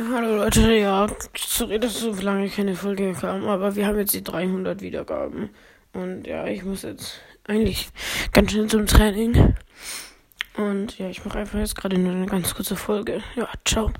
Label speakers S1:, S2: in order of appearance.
S1: Hallo Leute, ja, sorry, dass so lange keine Folge kam, aber wir haben jetzt die 300 Wiedergaben. Und ja, ich muss jetzt eigentlich ganz schnell zum Training. Und ja, ich mache einfach jetzt gerade nur eine ganz kurze Folge. Ja, ciao.